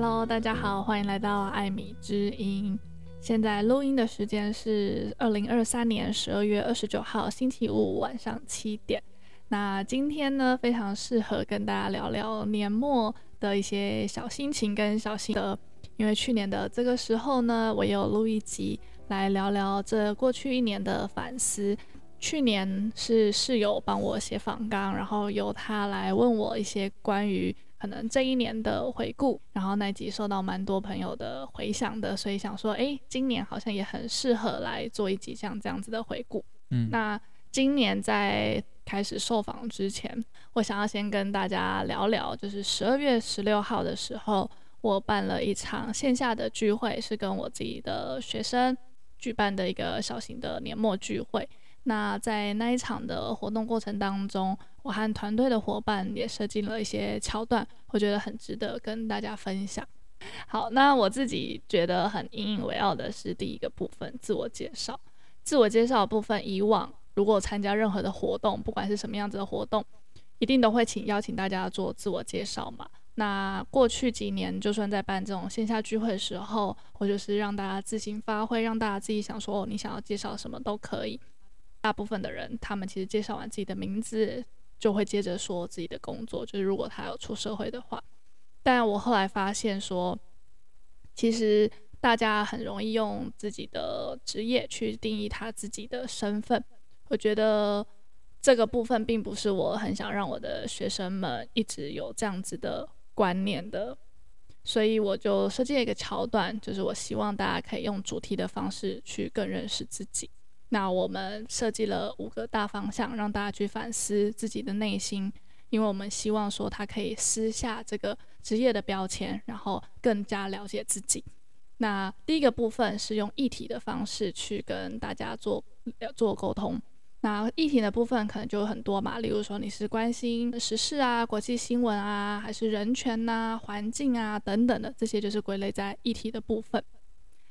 Hello，大家好，欢迎来到艾米之音。现在录音的时间是二零二三年十二月二十九号星期五晚上七点。那今天呢，非常适合跟大家聊聊年末的一些小心情跟小心得。因为去年的这个时候呢，我有录一集来聊聊这过去一年的反思。去年是室友帮我写访纲，然后由他来问我一些关于可能这一年的回顾，然后那集受到蛮多朋友的回响的，所以想说，哎，今年好像也很适合来做一集像这样子的回顾。嗯，那今年在开始受访之前，我想要先跟大家聊聊，就是十二月十六号的时候。我办了一场线下的聚会，是跟我自己的学生举办的一个小型的年末聚会。那在那一场的活动过程当中，我和团队的伙伴也设计了一些桥段，我觉得很值得跟大家分享。好，那我自己觉得很引以为傲的是第一个部分，自我介绍。自我介绍部分，以往如果参加任何的活动，不管是什么样子的活动，一定都会请邀请大家做自我介绍嘛。那过去几年，就算在办这种线下聚会的时候，我就是让大家自行发挥，让大家自己想说，哦，你想要介绍什么都可以。大部分的人，他们其实介绍完自己的名字，就会接着说自己的工作，就是如果他有出社会的话。但我后来发现说，其实大家很容易用自己的职业去定义他自己的身份。我觉得这个部分并不是我很想让我的学生们一直有这样子的。观念的，所以我就设计了一个桥段，就是我希望大家可以用主题的方式去更认识自己。那我们设计了五个大方向，让大家去反思自己的内心，因为我们希望说他可以撕下这个职业的标签，然后更加了解自己。那第一个部分是用议题的方式去跟大家做做沟通。那议题的部分可能就很多嘛，例如说你是关心时事啊、国际新闻啊，还是人权呐、环境啊等等的，这些就是归类在议题的部分。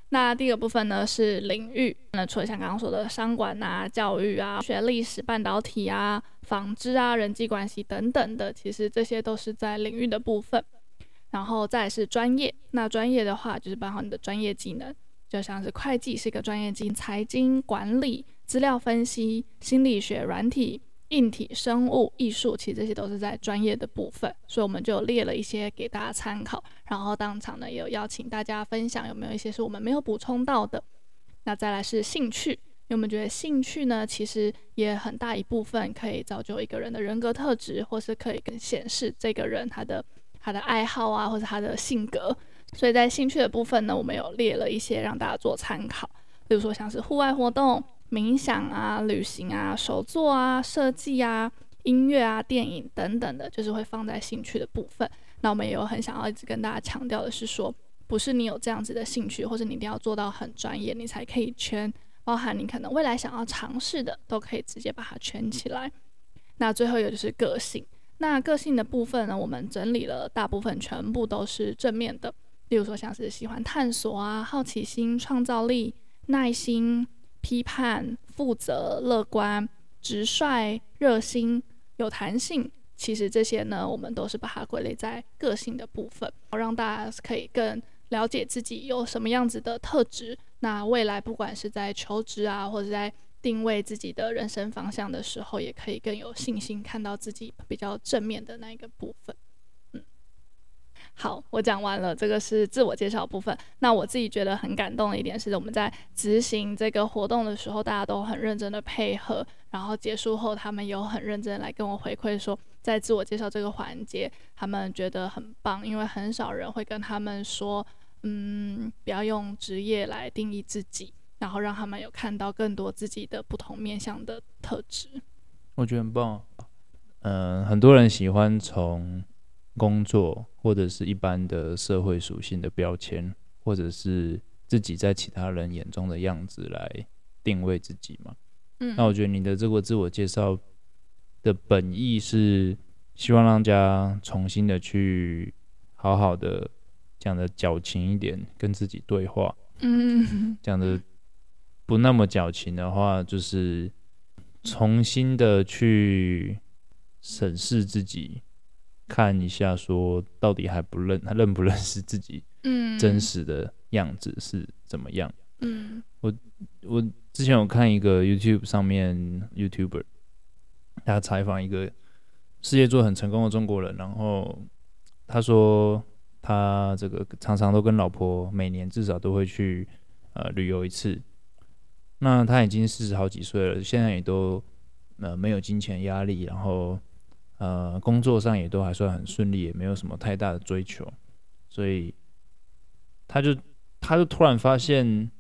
那第二个部分呢是领域，那除了像刚刚说的商管啊、教育啊、学历史、半导体啊、纺织啊、人际关系等等的，其实这些都是在领域的部分。然后再是专业，那专业的话就是包含你的专业技能，就像是会计是一个专业技能，财经管理。资料分析、心理学、软体、硬体、生物、艺术，其实这些都是在专业的部分，所以我们就列了一些给大家参考。然后当场呢，也有邀请大家分享有没有一些是我们没有补充到的。那再来是兴趣，因为我们觉得兴趣呢，其实也很大一部分可以造就一个人的人格特质，或是可以更显示这个人他的他的爱好啊，或者他的性格。所以在兴趣的部分呢，我们有列了一些让大家做参考，比如说像是户外活动。冥想啊、旅行啊、手作啊、设计啊、音乐啊、电影等等的，就是会放在兴趣的部分。那我们也有很想要一直跟大家强调的是说，不是你有这样子的兴趣，或者你一定要做到很专业，你才可以圈。包含你可能未来想要尝试的，都可以直接把它圈起来。那最后一个就是个性。那个性的部分呢，我们整理了大部分全部都是正面的，例如说像是喜欢探索啊、好奇心、创造力、耐心。批判、负责、乐观、直率、热心、有弹性，其实这些呢，我们都是把它归类在个性的部分，让大家可以更了解自己有什么样子的特质。那未来不管是在求职啊，或者在定位自己的人生方向的时候，也可以更有信心看到自己比较正面的那一个部分。嗯好，我讲完了，这个是自我介绍部分。那我自己觉得很感动的一点是，我们在执行这个活动的时候，大家都很认真的配合。然后结束后，他们有很认真来跟我回馈说，在自我介绍这个环节，他们觉得很棒，因为很少人会跟他们说，嗯，不要用职业来定义自己，然后让他们有看到更多自己的不同面向的特质。我觉得很棒。嗯、呃，很多人喜欢从。工作或者是一般的社会属性的标签，或者是自己在其他人眼中的样子来定位自己嘛。嗯，那我觉得你的这个自我介绍的本意是希望让大家重新的去好好的讲的矫情一点，跟自己对话。嗯，讲的不那么矫情的话，就是重新的去审视自己。看一下，说到底还不认他认不认识自己，嗯，真实的样子是怎么样？嗯，我我之前有看一个 YouTube 上面 YouTuber，他采访一个事业做很成功的中国人，然后他说他这个常常都跟老婆每年至少都会去呃旅游一次。那他已经四十好几岁了，现在也都呃没有金钱压力，然后。呃，工作上也都还算很顺利，也没有什么太大的追求，所以他就他就突然发现，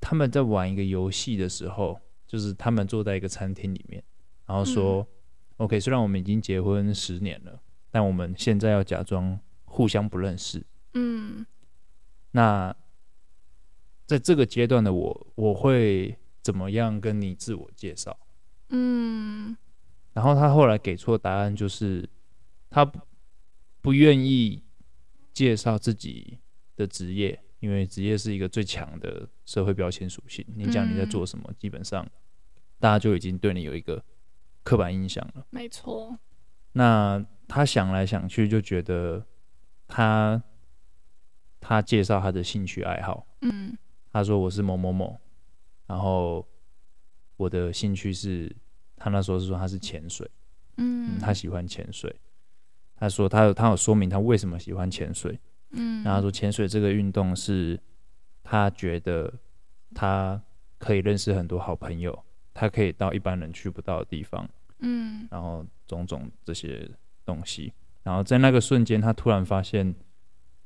他们在玩一个游戏的时候，就是他们坐在一个餐厅里面，然后说、嗯、：“OK，虽然我们已经结婚十年了，但我们现在要假装互相不认识。”嗯，那在这个阶段的我，我会怎么样跟你自我介绍？嗯。然后他后来给出的答案就是，他不不愿意介绍自己的职业，因为职业是一个最强的社会标签属性。你讲你在做什么，基本上大家就已经对你有一个刻板印象了。没错。那他想来想去，就觉得他他介绍他的兴趣爱好，嗯，他说我是某某某，然后我的兴趣是。他那时候是说他是潜水，嗯，嗯，他喜欢潜水。他说他有他有说明他为什么喜欢潜水，嗯，然后他说潜水这个运动是他觉得他可以认识很多好朋友，他可以到一般人去不到的地方，嗯，然后种种这些东西。然后在那个瞬间，他突然发现，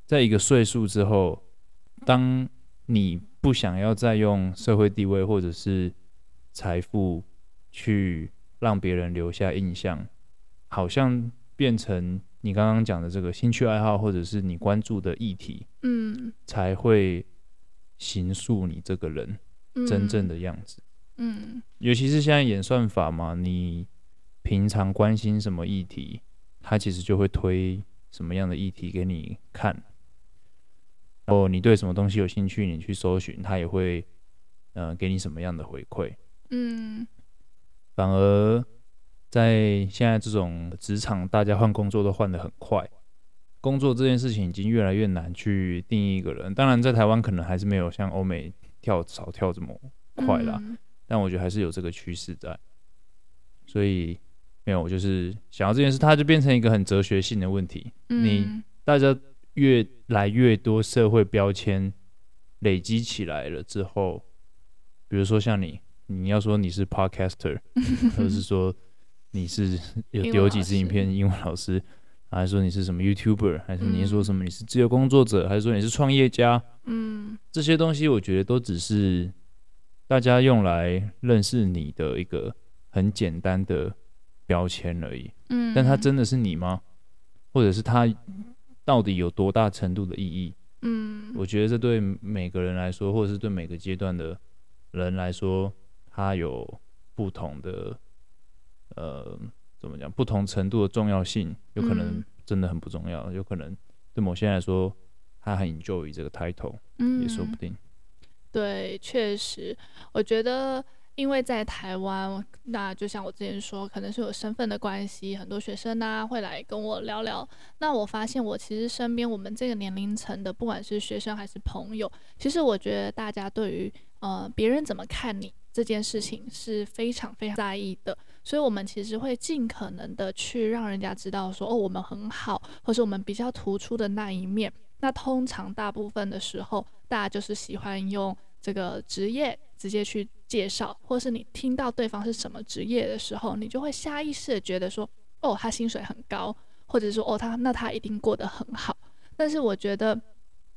在一个岁数之后，当你不想要再用社会地位或者是财富。去让别人留下印象，好像变成你刚刚讲的这个兴趣爱好，或者是你关注的议题，嗯，才会形塑你这个人真正的样子，嗯，嗯，尤其是现在演算法嘛，你平常关心什么议题，它其实就会推什么样的议题给你看，然后你对什么东西有兴趣，你去搜寻，它也会，呃，给你什么样的回馈，嗯。反而在现在这种职场，大家换工作都换得很快，工作这件事情已经越来越难去定义一个人。当然，在台湾可能还是没有像欧美跳槽跳这么快啦，嗯、但我觉得还是有这个趋势在。所以，没有，我就是想要这件事，它就变成一个很哲学性的问题。嗯、你大家越来越多社会标签累积起来了之后，比如说像你。你要说你是 podcaster，或者是说你是有丢几支影片英文老师，还是说你是什么 YouTuber，还是你说什么你是自由工作者，还是说你是创业家？嗯，这些东西我觉得都只是大家用来认识你的一个很简单的标签而已。嗯，但它真的是你吗？或者是它到底有多大程度的意义？嗯，我觉得这对每个人来说，或者是对每个阶段的人来说。它有不同的，呃，怎么讲？不同程度的重要性，有可能真的很不重要，嗯、有可能对某些人来说，他很 enjoy 这个 title，嗯，也说不定。对，确实，我觉得，因为在台湾，那就像我之前说，可能是有身份的关系，很多学生呢、会来跟我聊聊。那我发现，我其实身边我们这个年龄层的，不管是学生还是朋友，其实我觉得大家对于呃别人怎么看你。这件事情是非常非常在意的，所以我们其实会尽可能的去让人家知道说，哦，我们很好，或是我们比较突出的那一面。那通常大部分的时候，大家就是喜欢用这个职业直接去介绍，或是你听到对方是什么职业的时候，你就会下意识的觉得说，哦，他薪水很高，或者说，哦，他那他一定过得很好。但是我觉得。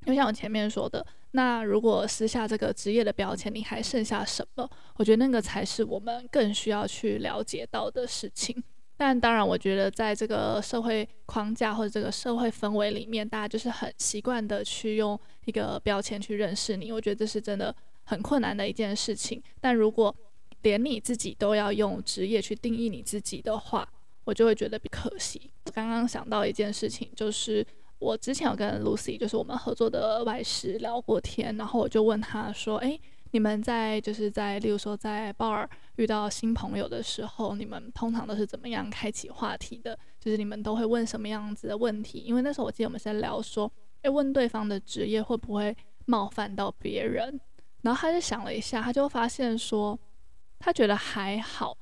就像我前面说的，那如果撕下这个职业的标签，你还剩下什么？我觉得那个才是我们更需要去了解到的事情。但当然，我觉得在这个社会框架或者这个社会氛围里面，大家就是很习惯的去用一个标签去认识你。我觉得这是真的很困难的一件事情。但如果连你自己都要用职业去定义你自己的话，我就会觉得比可惜。刚刚想到一件事情，就是。我之前有跟 Lucy，就是我们合作的外师聊过天，然后我就问他说：“诶，你们在就是在例如说在 bar 遇到新朋友的时候，你们通常都是怎么样开启话题的？就是你们都会问什么样子的问题？因为那时候我记得我们是在聊说，诶，问对方的职业会不会冒犯到别人？然后他就想了一下，他就发现说，他觉得还好，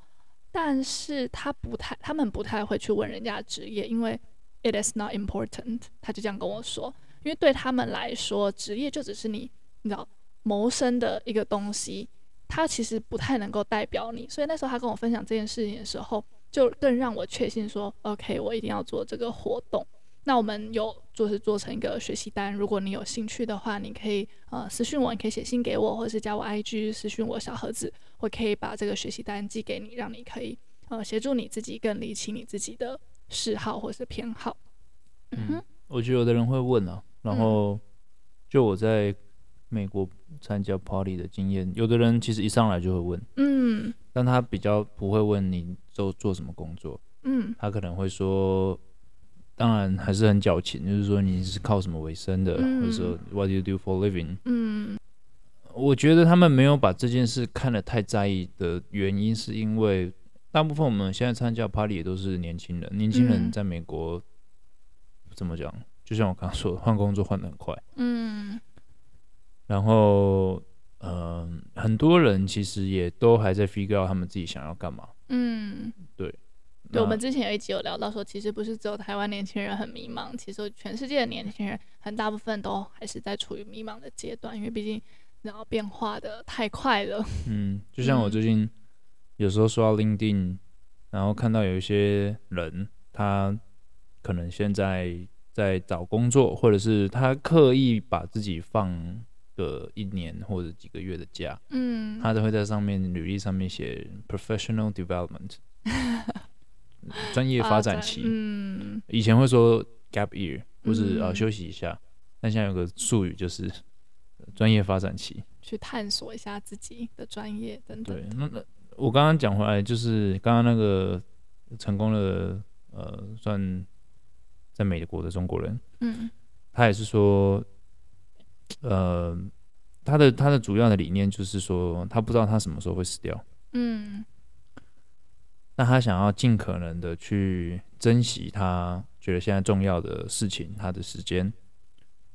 但是他不太，他们不太会去问人家职业，因为 it is not important。他就这样跟我说，因为对他们来说，职业就只是你，你知道。谋生的一个东西，它其实不太能够代表你，所以那时候他跟我分享这件事情的时候，就更让我确信说，OK，我一定要做这个活动。那我们有就是做成一个学习单，如果你有兴趣的话，你可以呃私讯我，你可以写信给我，或者是加我 IG 私讯我小盒子，我可以把这个学习单寄给你，让你可以呃协助你自己更理清你自己的嗜好或是偏好。嗯哼，我觉得有的人会问啊，然后就我在。美国参加 party 的经验，有的人其实一上来就会问，嗯，但他比较不会问你都做什么工作，嗯，他可能会说，当然还是很矫情，就是说你是靠什么为生的，嗯、或者说 What do you do for living？嗯，我觉得他们没有把这件事看得太在意的原因，是因为大部分我们现在参加 party 也都是年轻人，年轻人在美国、嗯、怎么讲？就像我刚刚说的，换工作换的很快，嗯。然后，嗯、呃，很多人其实也都还在 figure out 他们自己想要干嘛。嗯，对。对，我们之前有一集有聊到说，其实不是只有台湾年轻人很迷茫，其实全世界的年轻人很大部分都还是在处于迷茫的阶段，因为毕竟然后变化的太快了。嗯，就像我最近有时候刷 LinkedIn，然后看到有一些人，他可能现在在找工作，或者是他刻意把自己放。个一年或者几个月的假，嗯，他都会在上面履历上面写 professional development，专业发展期。嗯，以前会说 gap year，或是啊、嗯、休息一下，但现在有个术语就是 专业发展期，去探索一下自己的专业等等。对，那那我刚刚讲回来，就是刚刚那个成功的呃，算在美国的中国人，嗯，他也是说。呃，他的他的主要的理念就是说，他不知道他什么时候会死掉。嗯，那他想要尽可能的去珍惜他觉得现在重要的事情，他的时间，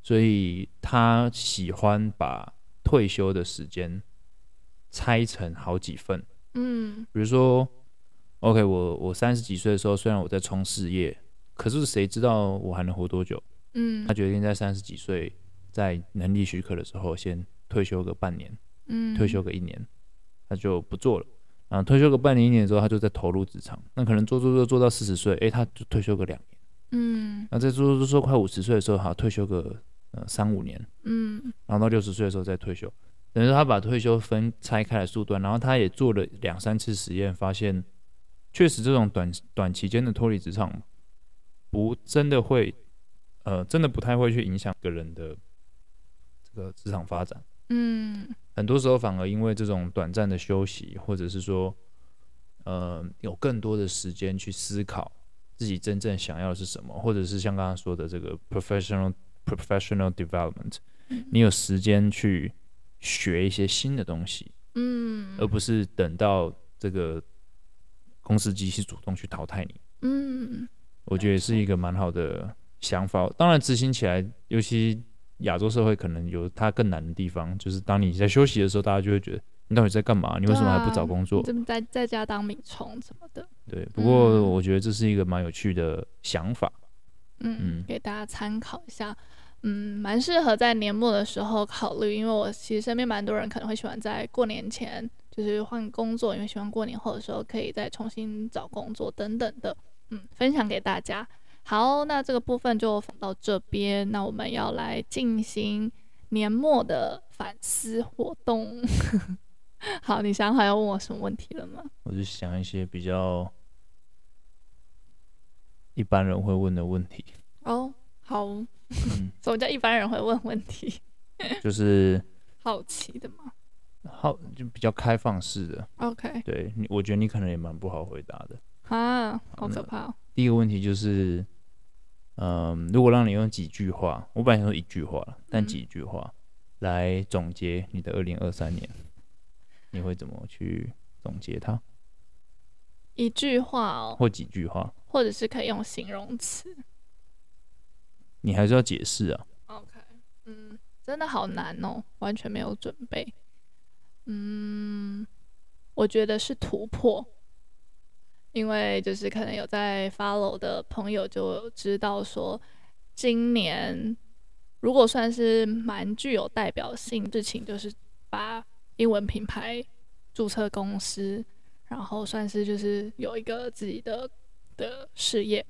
所以他喜欢把退休的时间拆成好几份。嗯，比如说，OK，我我三十几岁的时候，虽然我在冲事业，可是谁知道我还能活多久？嗯，他决定在三十几岁。在能力许可的时候，先退休个半年，嗯，退休个一年，他就不做了。然后退休个半年一年之后，他就在投入职场。那可能做做做做到四十岁，哎，他就退休个两年，嗯。那再做做做做快五十岁的时候，好，退休个呃三五年，嗯。然后到六十岁的时候再退休，等于说他把退休分拆开来数段。然后他也做了两三次实验，发现确实这种短短期间的脱离职场，不真的会，呃，真的不太会去影响个人的。的职场发展，嗯，很多时候反而因为这种短暂的休息，或者是说，呃，有更多的时间去思考自己真正想要的是什么，或者是像刚刚说的这个 professional professional development，嗯，你有时间去学一些新的东西，嗯，而不是等到这个公司机器主动去淘汰你，嗯，我觉得是一个蛮好的想法。当然执行起来，尤其。亚洲社会可能有它更难的地方，就是当你在休息的时候，大家就会觉得你到底在干嘛？你为什么还不找工作？怎么在在家当米虫什么的？对，不过我觉得这是一个蛮有趣的想法，嗯，嗯，给大家参考一下，嗯，蛮适合在年末的时候考虑，因为我其实身边蛮多人可能会喜欢在过年前就是换工作，因为喜欢过年后的时候可以再重新找工作等等的，嗯，分享给大家。好，那这个部分就放到这边。那我们要来进行年末的反思活动。好，你想好要问我什么问题了吗？我就想一些比较一般人会问的问题。哦，好。嗯，什么叫一般人会问问题？就是好奇的嘛？好，就比较开放式的。OK。对，你我觉得你可能也蛮不好回答的。啊，好可怕哦。第一个问题就是。嗯，如果让你用几句话，我本来想说一句话，但几句话，来总结你的二零二三年，你会怎么去总结它？一句话哦，或几句话，或者是可以用形容词。你还是要解释啊。OK，嗯，真的好难哦，完全没有准备。嗯，我觉得是突破，因为就是可能有在 follow 的朋友就知道说，今年如果算是蛮具有代表性事情，就是把英文品牌注册公司。然后算是就是有一个自己的的事业，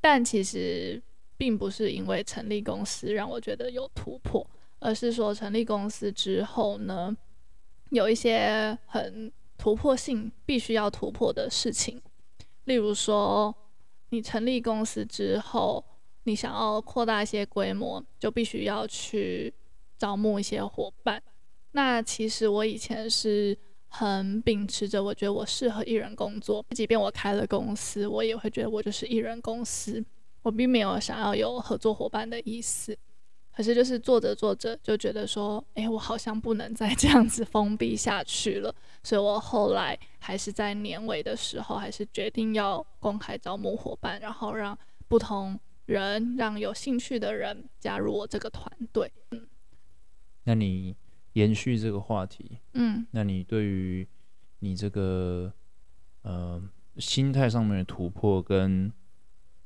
但其实并不是因为成立公司让我觉得有突破，而是说成立公司之后呢，有一些很突破性必须要突破的事情，例如说你成立公司之后，你想要扩大一些规模，就必须要去招募一些伙伴。那其实我以前是。很秉持着，我觉得我适合一人工作。即便我开了公司，我也会觉得我就是一人公司。我并没有想要有合作伙伴的意思。可是就是做着做着，就觉得说，哎，我好像不能再 这样子封闭下去了。所以我后来还是在年尾的时候，还是决定要公开招募伙伴，然后让不同人，让有兴趣的人加入我这个团队。嗯，那你？延续这个话题，嗯，那你对于你这个呃心态上面的突破，跟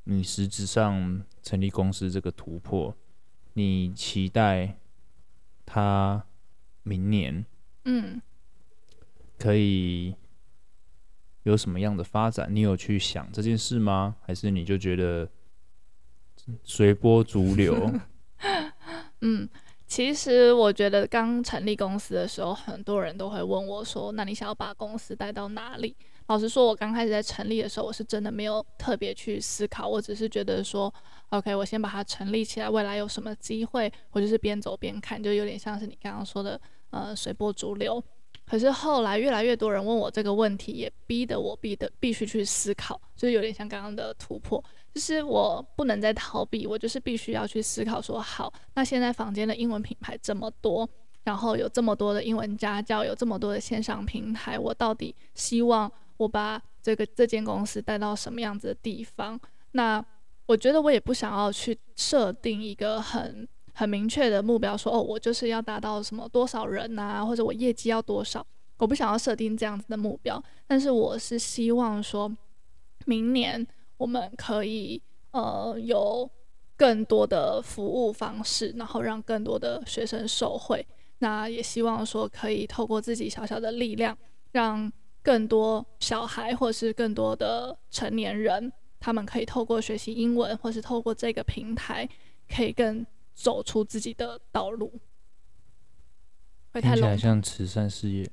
你实质上成立公司这个突破，你期待他明年，嗯，可以有什么样的发展？你有去想这件事吗？还是你就觉得随波逐流？嗯。其实我觉得刚成立公司的时候，很多人都会问我说：“那你想要把公司带到哪里？”老实说，我刚开始在成立的时候，我是真的没有特别去思考，我只是觉得说：“OK，我先把它成立起来，未来有什么机会，我就是边走边看，就有点像是你刚刚说的，呃，随波逐流。”可是后来越来越多人问我这个问题，也逼得我逼得必须去思考，就是有点像刚刚的突破。就是我不能再逃避，我就是必须要去思考说，好，那现在坊间的英文品牌这么多，然后有这么多的英文家教，有这么多的线上平台，我到底希望我把这个这间公司带到什么样子的地方？那我觉得我也不想要去设定一个很很明确的目标，说哦，我就是要达到什么多少人啊，或者我业绩要多少，我不想要设定这样子的目标，但是我是希望说明年。我们可以呃有更多的服务方式，然后让更多的学生受惠。那也希望说可以透过自己小小的力量，让更多小孩或是更多的成年人，他们可以透过学习英文，或是透过这个平台，可以更走出自己的道路。会太冷，像慈善事业。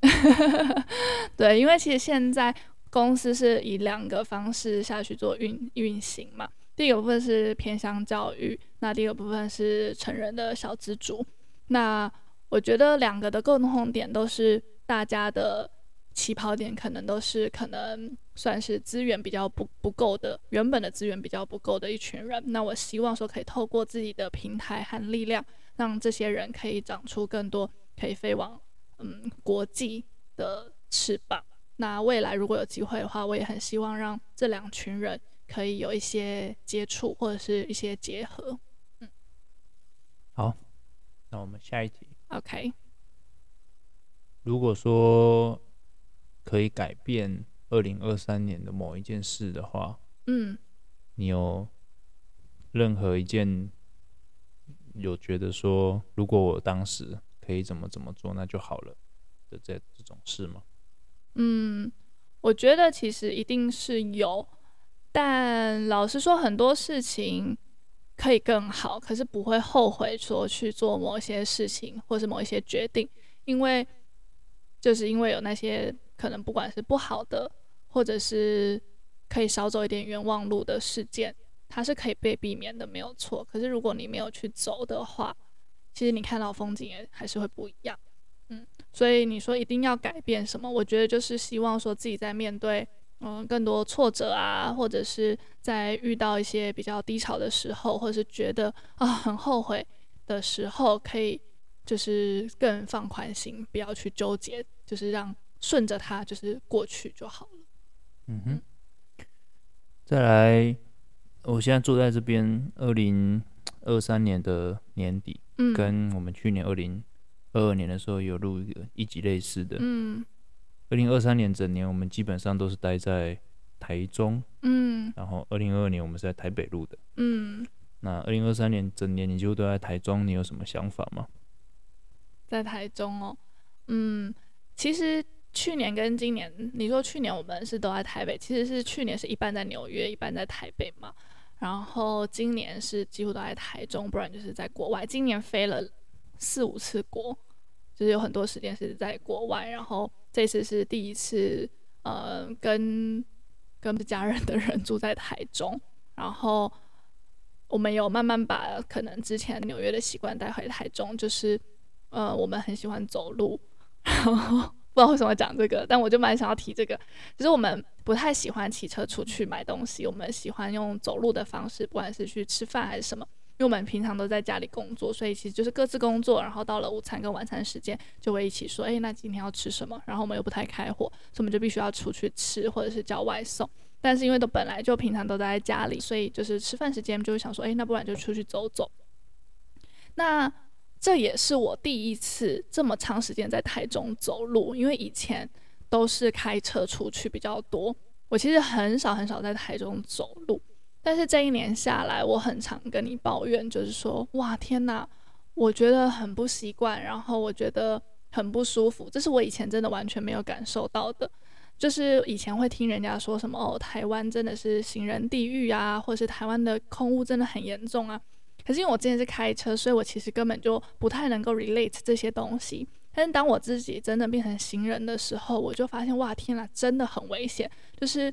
对，因为其实现在。公司是以两个方式下去做运运行嘛，第一个部分是偏向教育，那第二个部分是成人的小资助。那我觉得两个的共同点都是大家的起跑点可能都是可能算是资源比较不不够的，原本的资源比较不够的一群人。那我希望说可以透过自己的平台和力量，让这些人可以长出更多可以飞往嗯国际的翅膀。那未来如果有机会的话，我也很希望让这两群人可以有一些接触或者是一些结合。嗯，好，那我们下一题。OK。如果说可以改变二零二三年的某一件事的话，嗯，你有任何一件有觉得说，如果我当时可以怎么怎么做，那就好了的这这种事吗？嗯，我觉得其实一定是有，但老实说，很多事情可以更好，可是不会后悔说去做某些事情或是某一些决定，因为就是因为有那些可能不管是不好的，或者是可以少走一点冤枉路的事件，它是可以被避免的，没有错。可是如果你没有去走的话，其实你看到风景也还是会不一样。嗯，所以你说一定要改变什么？我觉得就是希望说自己在面对嗯更多挫折啊，或者是在遇到一些比较低潮的时候，或者是觉得啊很后悔的时候，可以就是更放宽心，不要去纠结，就是让顺着它，就是过去就好了。嗯哼。再来，我现在坐在这边，二零二三年的年底，嗯，跟我们去年二零二二年的时候有录一个一集类似的，嗯，二零二三年整年我们基本上都是待在台中，嗯，然后二零二二年我们是在台北录的，嗯，那二零二三年整年你就都在台中，你有什么想法吗？在台中哦，嗯，其实。去年跟今年，你说去年我们是都在台北，其实是去年是一半在纽约，一半在台北嘛。然后今年是几乎都在台中，不然就是在国外。今年飞了四五次国，就是有很多时间是在国外。然后这次是第一次，呃，跟跟家人的人住在台中。然后我们有慢慢把可能之前纽约的习惯带回台中，就是呃，我们很喜欢走路，然后。不知道为什么讲这个，但我就蛮想要提这个。其实我们不太喜欢骑车出去买东西，我们喜欢用走路的方式，不管是去吃饭还是什么。因为我们平常都在家里工作，所以其实就是各自工作，然后到了午餐跟晚餐时间就会一起说：“诶，那今天要吃什么？”然后我们又不太开火，所以我们就必须要出去吃或者是叫外送。但是因为都本来就平常都在家里，所以就是吃饭时间就会想说：“诶，那不然就出去走走。”那。这也是我第一次这么长时间在台中走路，因为以前都是开车出去比较多。我其实很少很少在台中走路，但是这一年下来，我很常跟你抱怨，就是说，哇，天哪，我觉得很不习惯，然后我觉得很不舒服。这是我以前真的完全没有感受到的，就是以前会听人家说什么，哦，台湾真的是行人地狱啊，或者是台湾的空污真的很严重啊。可是因为我之前是开车，所以我其实根本就不太能够 relate 这些东西。但是当我自己真的变成行人的时候，我就发现哇，天呐，真的很危险。就是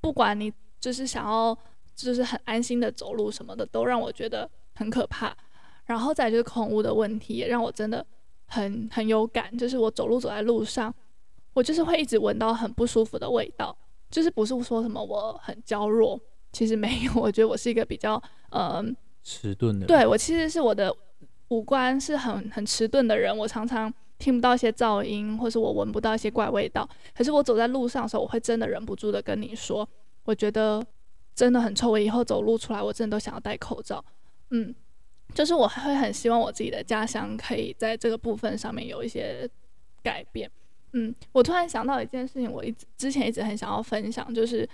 不管你就是想要，就是很安心的走路什么的，都让我觉得很可怕。然后再就是空污的问题，也让我真的很很有感。就是我走路走在路上，我就是会一直闻到很不舒服的味道。就是不是说什么我很娇弱，其实没有。我觉得我是一个比较嗯。呃迟钝的，对，我其实是我的五官是很很迟钝的人，我常常听不到一些噪音，或是我闻不到一些怪味道。可是我走在路上的时候，我会真的忍不住的跟你说，我觉得真的很臭。我以后走路出来，我真的都想要戴口罩。嗯，就是我会很希望我自己的家乡可以在这个部分上面有一些改变。嗯，我突然想到一件事情，我一直之前一直很想要分享，就是。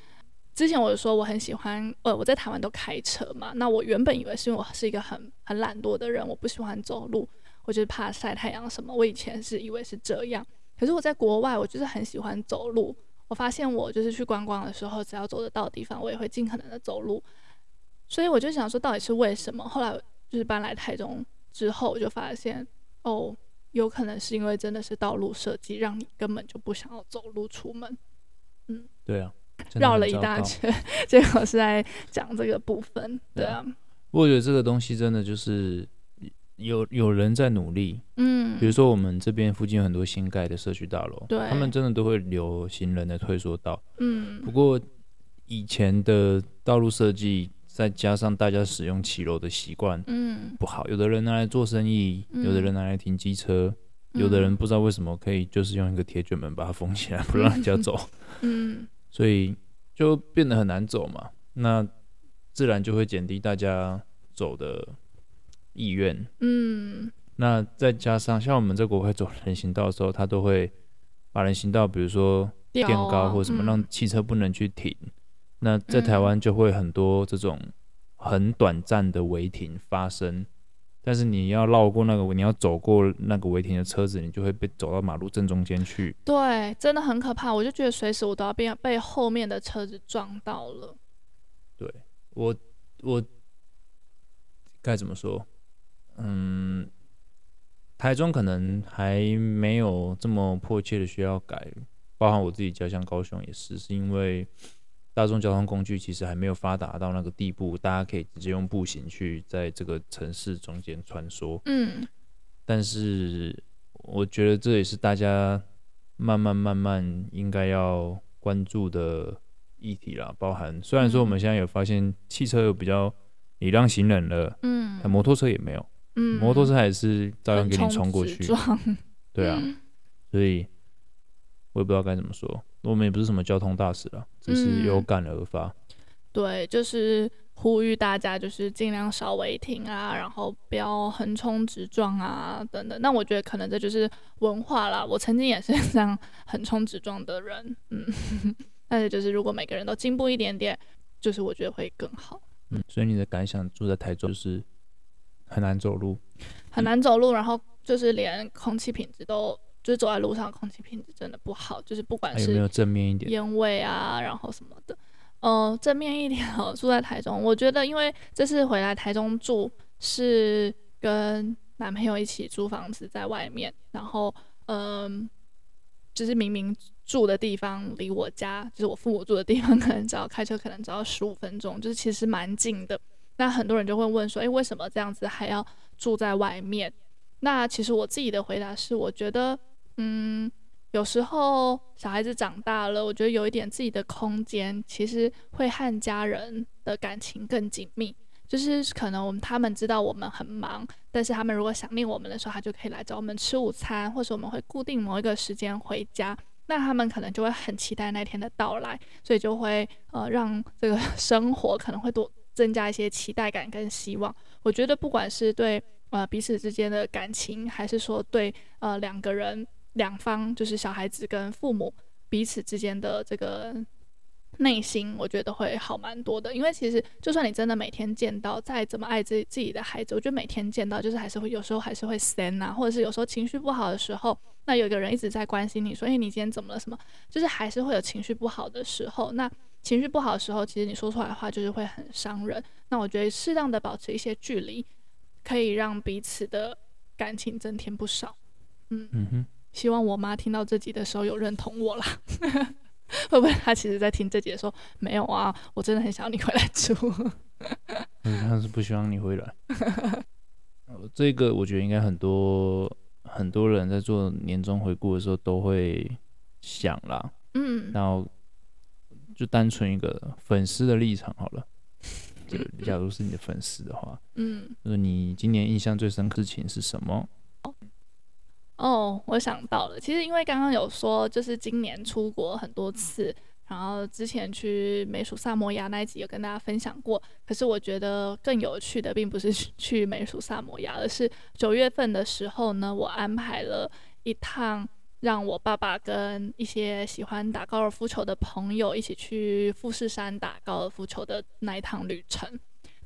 之前我就说我很喜欢，呃，我在台湾都开车嘛。那我原本以为是因为我是一个很很懒惰的人，我不喜欢走路，我就是怕晒太阳什么。我以前是以为是这样，可是我在国外，我就是很喜欢走路。我发现我就是去观光的时候，只要走得到的地方，我也会尽可能的走路。所以我就想说，到底是为什么？后来就是搬来台中之后，我就发现，哦，有可能是因为真的是道路设计，让你根本就不想要走路出门。嗯，对啊。绕了一大圈，结果是在讲这个部分，对啊。我觉得这个东西真的就是有有人在努力，嗯，比如说我们这边附近有很多新盖的社区大楼，对，他们真的都会留行人的退缩道，嗯。不过以前的道路设计，再加上大家使用骑楼的习惯，嗯，不好。有的人拿来做生意，有的人拿来停机车，有的人不知道为什么可以就是用一个铁卷门把它封起来，不让人家走，嗯。所以就变得很难走嘛，那自然就会减低大家走的意愿。嗯，那再加上像我们在国外走人行道的时候，他都会把人行道，比如说垫高或什么，让汽车不能去停。嗯、那在台湾就会很多这种很短暂的违停发生。但是你要绕过那个，你要走过那个违停的车子，你就会被走到马路正中间去。对，真的很可怕。我就觉得随时我都要被被后面的车子撞到了。对，我，我该怎么说？嗯，台中可能还没有这么迫切的需要改，包含我自己家乡高雄也是，是因为。大众交通工具其实还没有发达到那个地步，大家可以直接用步行去在这个城市中间穿梭。嗯，但是我觉得这也是大家慢慢慢慢应该要关注的议题啦。包含虽然说我们现在有发现汽车有比较礼让行人了，嗯，摩托车也没有，嗯，摩托车还是照样给你冲过去，对啊，所以我也不知道该怎么说，我们也不是什么交通大使了，只是有感而发。嗯、对，就是呼吁大家就是尽量少违停啊，然后不要横冲直撞啊，等等。那我觉得可能这就是文化啦，我曾经也是 这样横冲直撞的人，嗯，但是就是如果每个人都进步一点点，就是我觉得会更好。嗯，所以你的感想，住在台中就是很难走路，很难走路，然后就是连空气品质都，就是走在路上空气品质真的不好，就是不管是有没有正面一点烟味啊，然后什么的，呃，正面一点哦，住在台中，我觉得因为这次回来台中住是跟男朋友一起租房子在外面，然后嗯、呃，就是明明。住的地方离我家，就是我父母住的地方，可能只要开车可能只要十五分钟，就是其实蛮近的。那很多人就会问说，诶，为什么这样子还要住在外面？那其实我自己的回答是，我觉得，嗯，有时候小孩子长大了，我觉得有一点自己的空间，其实会和家人的感情更紧密。就是可能我们他们知道我们很忙，但是他们如果想念我们的时候，他就可以来找我们吃午餐，或者我们会固定某一个时间回家。那他们可能就会很期待那天的到来，所以就会呃让这个生活可能会多增加一些期待感跟希望。我觉得不管是对呃彼此之间的感情，还是说对呃两个人两方，就是小孩子跟父母彼此之间的这个。内心我觉得会好蛮多的，因为其实就算你真的每天见到，再怎么爱自己自己的孩子，我觉得每天见到就是还是会有时候还是会散啊，或者是有时候情绪不好的时候，那有个人一直在关心你说，哎，你今天怎么了？什么？就是还是会有情绪不好的时候。那情绪不好的时候，其实你说出来的话就是会很伤人。那我觉得适当的保持一些距离，可以让彼此的感情增添不少。嗯嗯哼，希望我妈听到这集的时候有认同我啦。会不会她其实，在听这集的时候，没有啊？我真的很想要你回来住。嗯，他是不希望你回来。这个我觉得应该很多很多人在做年终回顾的时候都会想啦。嗯。然后就单纯一个粉丝的立场好了。就假如是你的粉丝的话，嗯，就是你今年印象最深刻的事情是什么？哦，我想到了，其实因为刚刚有说，就是今年出国很多次，然后之前去美属萨摩亚那一集有跟大家分享过。可是我觉得更有趣的，并不是 去美属萨摩亚，而是九月份的时候呢，我安排了一趟让我爸爸跟一些喜欢打高尔夫球的朋友一起去富士山打高尔夫球的那一趟旅程。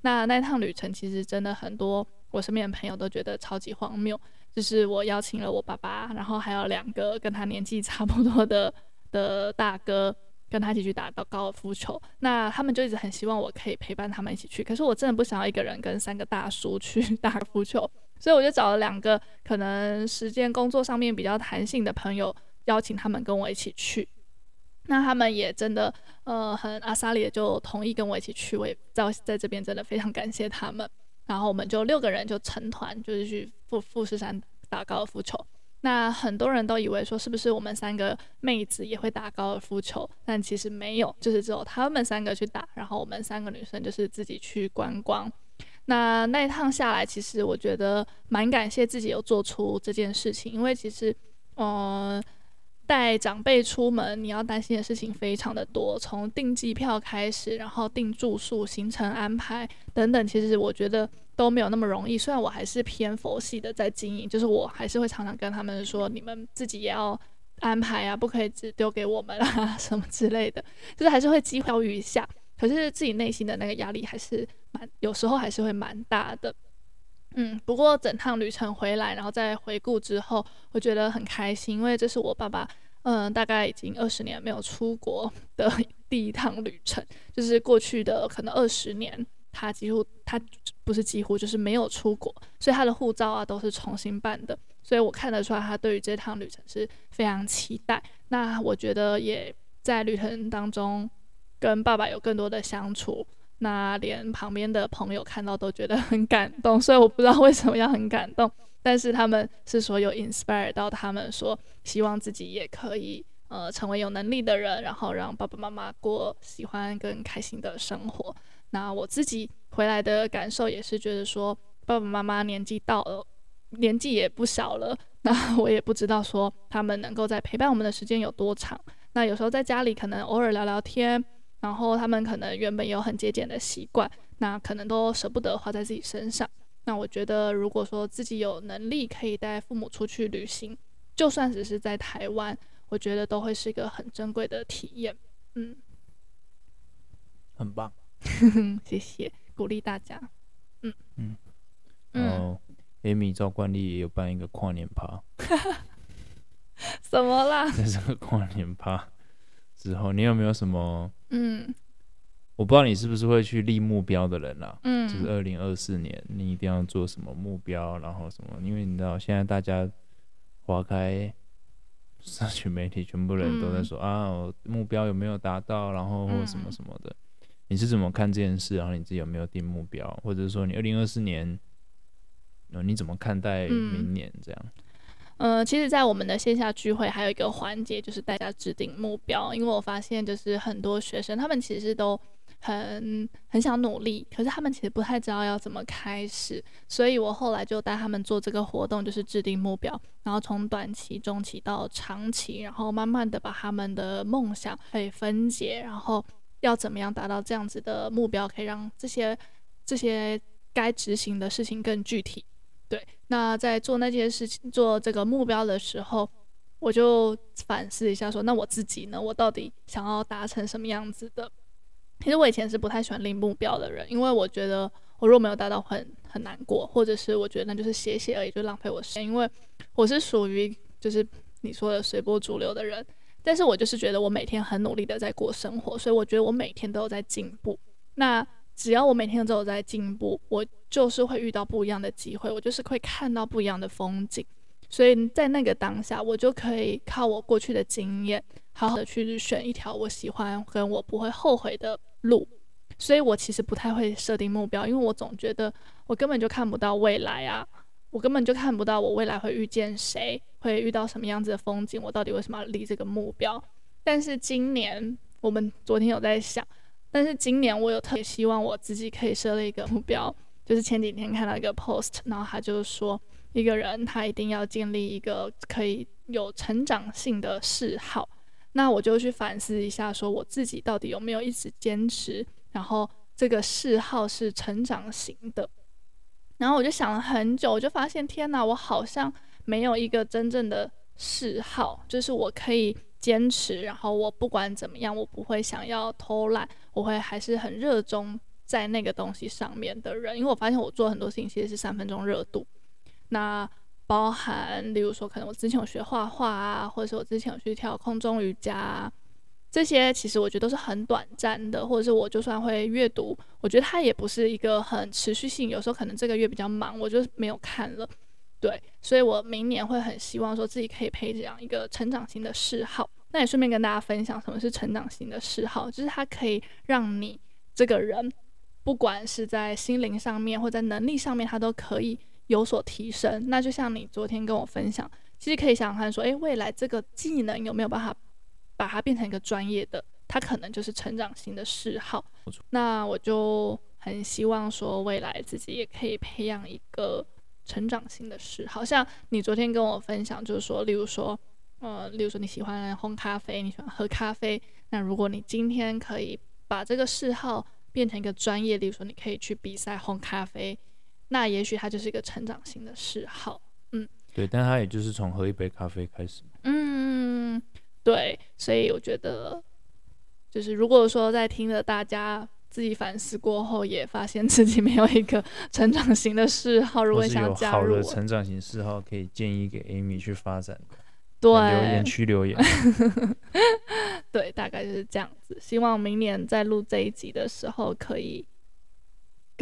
那那一趟旅程其实真的很多，我身边的朋友都觉得超级荒谬。就是我邀请了我爸爸，然后还有两个跟他年纪差不多的的大哥，跟他一起去打到高尔夫球。那他们就一直很希望我可以陪伴他们一起去，可是我真的不想要一个人跟三个大叔去 打高尔夫球，所以我就找了两个可能时间工作上面比较弹性的朋友，邀请他们跟我一起去。那他们也真的呃很阿萨里的就同意跟我一起去，我也在在这边真的非常感谢他们。然后我们就六个人就成团，就是去富富士山打高尔夫球。那很多人都以为说是不是我们三个妹子也会打高尔夫球，但其实没有，就是只有他们三个去打，然后我们三个女生就是自己去观光。那那一趟下来，其实我觉得蛮感谢自己有做出这件事情，因为其实，嗯、呃。带长辈出门，你要担心的事情非常的多，从订机票开始，然后订住宿、行程安排等等，其实我觉得都没有那么容易。虽然我还是偏佛系的在经营，就是我还是会常常跟他们说，你们自己也要安排啊，不可以只丢给我们啊，什么之类的，就是还是会机会教育一下。可是自己内心的那个压力还是蛮，有时候还是会蛮大的。嗯，不过整趟旅程回来，然后再回顾之后，我觉得很开心，因为这是我爸爸，嗯、大概已经二十年没有出国的 第一趟旅程，就是过去的可能二十年，他几乎他不是几乎就是没有出国，所以他的护照啊都是重新办的，所以我看得出来他对于这趟旅程是非常期待。那我觉得也在旅程当中跟爸爸有更多的相处。那连旁边的朋友看到都觉得很感动，所以我不知道为什么要很感动，但是他们是说有 inspire 到他们，说希望自己也可以呃成为有能力的人，然后让爸爸妈妈过喜欢跟开心的生活。那我自己回来的感受也是觉得说，爸爸妈妈年纪到了，年纪也不小了，那我也不知道说他们能够在陪伴我们的时间有多长。那有时候在家里可能偶尔聊聊天，然后他们可能原本有很节俭的习惯，那可能都舍不得花在自己身上。那我觉得，如果说自己有能力可以带父母出去旅行，就算只是在台湾，我觉得都会是一个很珍贵的体验。嗯，很棒，谢谢鼓励大家。嗯嗯，然后 Amy 照惯例也有办一个跨年趴。什么啦？在这个跨年趴之后，你有没有什么？嗯。我不知道你是不是会去立目标的人啦，嗯，就是二零二四年你一定要做什么目标，然后什么？因为你知道现在大家划开社群媒体，全部人都在说、嗯、啊，我目标有没有达到，然后或什么什么的、嗯。你是怎么看这件事？然后你自己有没有定目标，或者是说你二零二四年，你怎么看待明年这样？嗯，呃、其实，在我们的线下聚会还有一个环节，就是大家制定目标，因为我发现就是很多学生他们其实都。很很想努力，可是他们其实不太知道要怎么开始，所以我后来就带他们做这个活动，就是制定目标，然后从短期、中期到长期，然后慢慢的把他们的梦想可以分解，然后要怎么样达到这样子的目标，可以让这些这些该执行的事情更具体。对，那在做那件事情、做这个目标的时候，我就反思一下说，那我自己呢，我到底想要达成什么样子的？其实我以前是不太喜欢立目标的人，因为我觉得我如果没有达到很很难过，或者是我觉得那就是写写而已，就浪费我时间。因为我是属于就是你说的随波逐流的人，但是我就是觉得我每天很努力的在过生活，所以我觉得我每天都有在进步。那只要我每天都有在进步，我就是会遇到不一样的机会，我就是会看到不一样的风景。所以在那个当下，我就可以靠我过去的经验，好好的去选一条我喜欢跟我不会后悔的路，所以我其实不太会设定目标，因为我总觉得我根本就看不到未来啊，我根本就看不到我未来会遇见谁，会遇到什么样子的风景，我到底为什么要立这个目标？但是今年我们昨天有在想，但是今年我有特别希望我自己可以设立一个目标，就是前几天看到一个 post，然后他就是说一个人他一定要建立一个可以有成长性的嗜好。那我就去反思一下，说我自己到底有没有一直坚持，然后这个嗜好是成长型的。然后我就想了很久，我就发现天哪，我好像没有一个真正的嗜好，就是我可以坚持，然后我不管怎么样，我不会想要偷懒，我会还是很热衷在那个东西上面的人。因为我发现我做很多事情其实是三分钟热度。那包含，例如说，可能我之前有学画画啊，或者是我之前有去跳空中瑜伽，这些其实我觉得都是很短暂的，或者是我就算会阅读，我觉得它也不是一个很持续性。有时候可能这个月比较忙，我就没有看了。对，所以我明年会很希望说自己可以培养一个成长型的嗜好。那也顺便跟大家分享什么是成长型的嗜好，就是它可以让你这个人，不管是在心灵上面或在能力上面，它都可以。有所提升，那就像你昨天跟我分享，其实可以想看，说，诶，未来这个技能有没有办法把它变成一个专业的？它可能就是成长型的嗜好。那我就很希望说，未来自己也可以培养一个成长型的嗜好。像你昨天跟我分享，就是说，例如说，呃，例如说你喜欢烘咖啡，你喜欢喝咖啡，那如果你今天可以把这个嗜好变成一个专业，例如说你可以去比赛烘咖啡。那也许他就是一个成长型的嗜好，嗯，对，但他也就是从喝一杯咖啡开始，嗯，对，所以我觉得，就是如果说在听了大家自己反思过后，也发现自己没有一个成长型的嗜好，如果想要加入好的成长型嗜好，可以建议给 Amy 去发展，对，留言区留言，对，大概就是这样子。希望明年在录这一集的时候可以。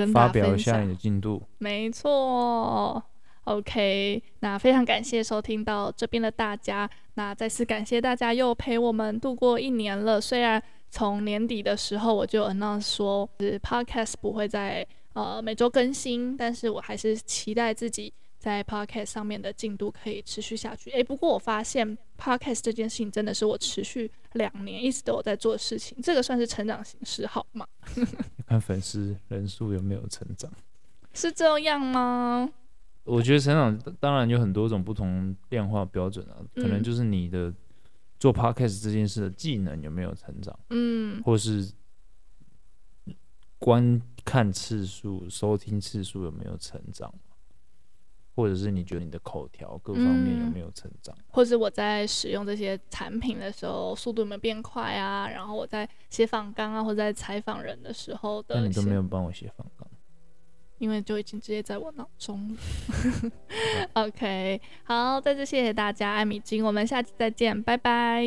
跟发表一下你的进度。没错，OK，那非常感谢收听到这边的大家，那再次感谢大家又陪我们度过一年了。虽然从年底的时候我就 announce 说，是 Podcast 不会在呃每周更新，但是我还是期待自己。在 Podcast 上面的进度可以持续下去。诶，不过我发现 Podcast 这件事情真的是我持续两年一直都有在做的事情，这个算是成长形式好吗？看粉丝人数有没有成长？是这样吗？我觉得成长当然有很多种不同量化标准啊，可能就是你的做 podcast 这件事的技能有没有成长，嗯，或是观看次数、收听次数有没有成长，或者是你觉得你的口条各方面有没有成长，嗯，或是我在使用这些产品的时候速度有没有变快啊？然后我在写访纲啊，或者在采访人的时候的，那你都没有帮我写访纲。因为就已经直接在我脑中了。OK，好，再次谢谢大家，艾米金，我们下期再见，拜拜。